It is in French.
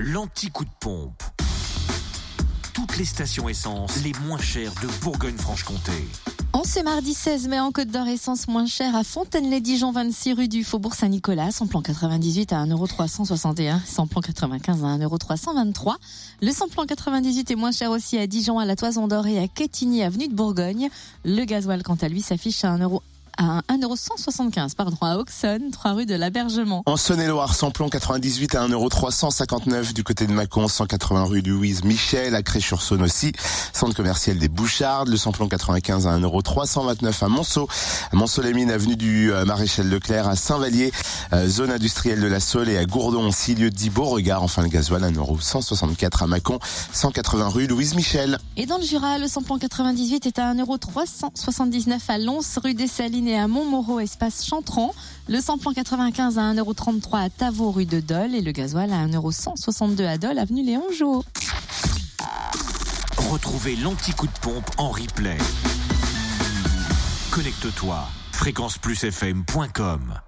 l'anti-coup de pompe. Toutes les stations essence les moins chères de Bourgogne-Franche-Comté. En ce mardi 16 mai, en Côte d'Or, essence moins chère à Fontaine-les-Dijon, 26 rue du Faubourg Saint-Nicolas. Samplon 98 à 1,361€. Samplon 95 à 1,323€. Le samplon 98 est moins cher aussi à Dijon, à la Toison d'Or et à Quetigny, avenue de Bourgogne. Le gasoil, quant à lui, s'affiche à 1€. À 1,175€, pardon, à Auxonne, 3 rue de l'Abergement. En Saône-et-Loire, samplon 98 à 1,359€ du côté de Mâcon, 180 rue Louise Michel, à Cré-sur-Saône aussi, centre commercial des Bouchardes, le samplon 95 à 1,329€ à Monceau, Monceau-les-Mines, avenue du euh, Maréchal Leclerc, à Saint-Vallier, euh, zone industrielle de la Saule et à Gourdon, 6 lieu de Beauregard, enfin le gasoil 1,164€ à Mâcon, 180 rue Louise Michel. Et dans le Jura, le samplon 98 est à 1,379€ à Lons, rue des Salines à Montmoreau, espace Chantran. Le samplon 95 à 1,33€ à Tavaux, rue de Dole. Et le gasoil à 1,162€ à Dole, avenue Léon Jo. Retrouvez l'anti-coup de pompe en replay. Connecte-toi. fréquenceplusfm.com